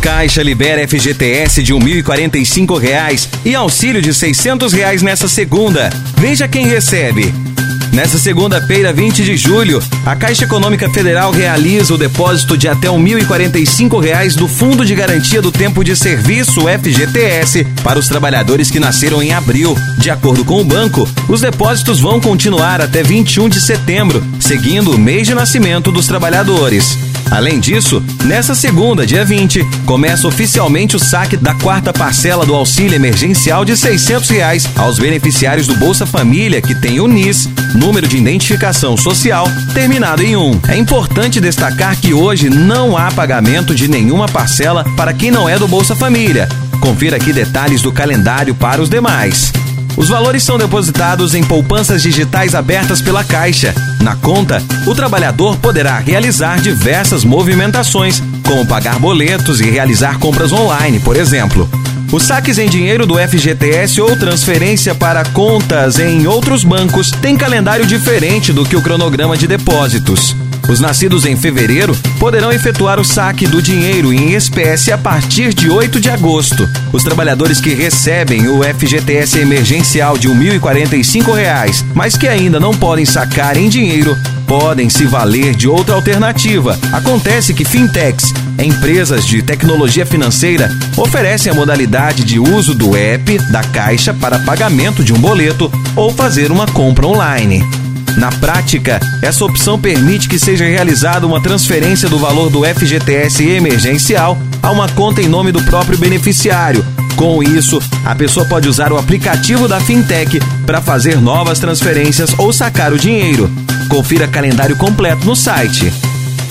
Caixa libera FGTS de R$ 1.045 e auxílio de 600 reais nessa segunda. Veja quem recebe. Nessa segunda-feira, 20 de julho, a Caixa Econômica Federal realiza o depósito de até R$ 1.045 do Fundo de Garantia do Tempo de Serviço, FGTS, para os trabalhadores que nasceram em abril. De acordo com o banco, os depósitos vão continuar até 21 de setembro, seguindo o mês de nascimento dos trabalhadores. Além disso, nessa segunda, dia 20, começa oficialmente o saque da quarta parcela do auxílio emergencial de 600 reais aos beneficiários do Bolsa Família que tem o NIS, número de identificação social, terminado em 1. É importante destacar que hoje não há pagamento de nenhuma parcela para quem não é do Bolsa Família. Confira aqui detalhes do calendário para os demais. Os valores são depositados em poupanças digitais abertas pela Caixa. Na conta, o trabalhador poderá realizar diversas movimentações, como pagar boletos e realizar compras online, por exemplo. Os saques em dinheiro do FGTS ou transferência para contas em outros bancos têm calendário diferente do que o cronograma de depósitos. Os nascidos em fevereiro poderão efetuar o saque do dinheiro em espécie a partir de 8 de agosto. Os trabalhadores que recebem o FGTS emergencial de R$ 1.045, mas que ainda não podem sacar em dinheiro, podem se valer de outra alternativa. Acontece que fintechs, empresas de tecnologia financeira, oferecem a modalidade de uso do app da Caixa para pagamento de um boleto ou fazer uma compra online. Na prática, essa opção permite que seja realizada uma transferência do valor do FGTS emergencial a uma conta em nome do próprio beneficiário. Com isso, a pessoa pode usar o aplicativo da Fintech para fazer novas transferências ou sacar o dinheiro. Confira calendário completo no site.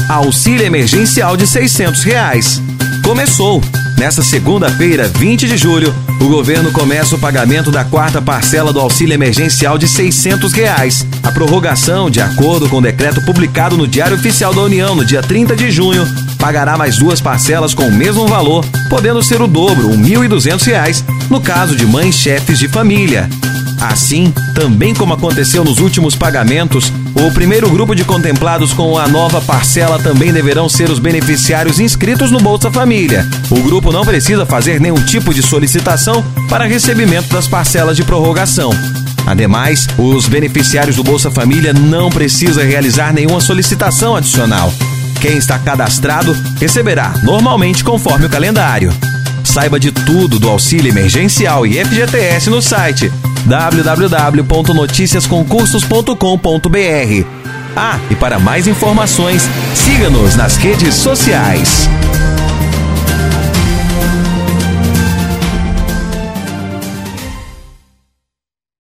Auxílio emergencial de 600 reais. Começou! Nessa segunda-feira, 20 de julho, o governo começa o pagamento da quarta parcela do auxílio emergencial de 600 reais. A prorrogação, de acordo com o decreto publicado no Diário Oficial da União no dia 30 de junho, pagará mais duas parcelas com o mesmo valor, podendo ser o dobro, R$ 1.200, no caso de mães chefes de família. Assim, também como aconteceu nos últimos pagamentos, o primeiro grupo de contemplados com a nova parcela também deverão ser os beneficiários inscritos no Bolsa Família. O grupo não precisa fazer nenhum tipo de solicitação para recebimento das parcelas de prorrogação. Ademais, os beneficiários do Bolsa Família não precisam realizar nenhuma solicitação adicional. Quem está cadastrado receberá normalmente conforme o calendário. Saiba de tudo do auxílio emergencial e FGTS no site www.noticiasconcursos.com.br. Ah, e para mais informações, siga-nos nas redes sociais.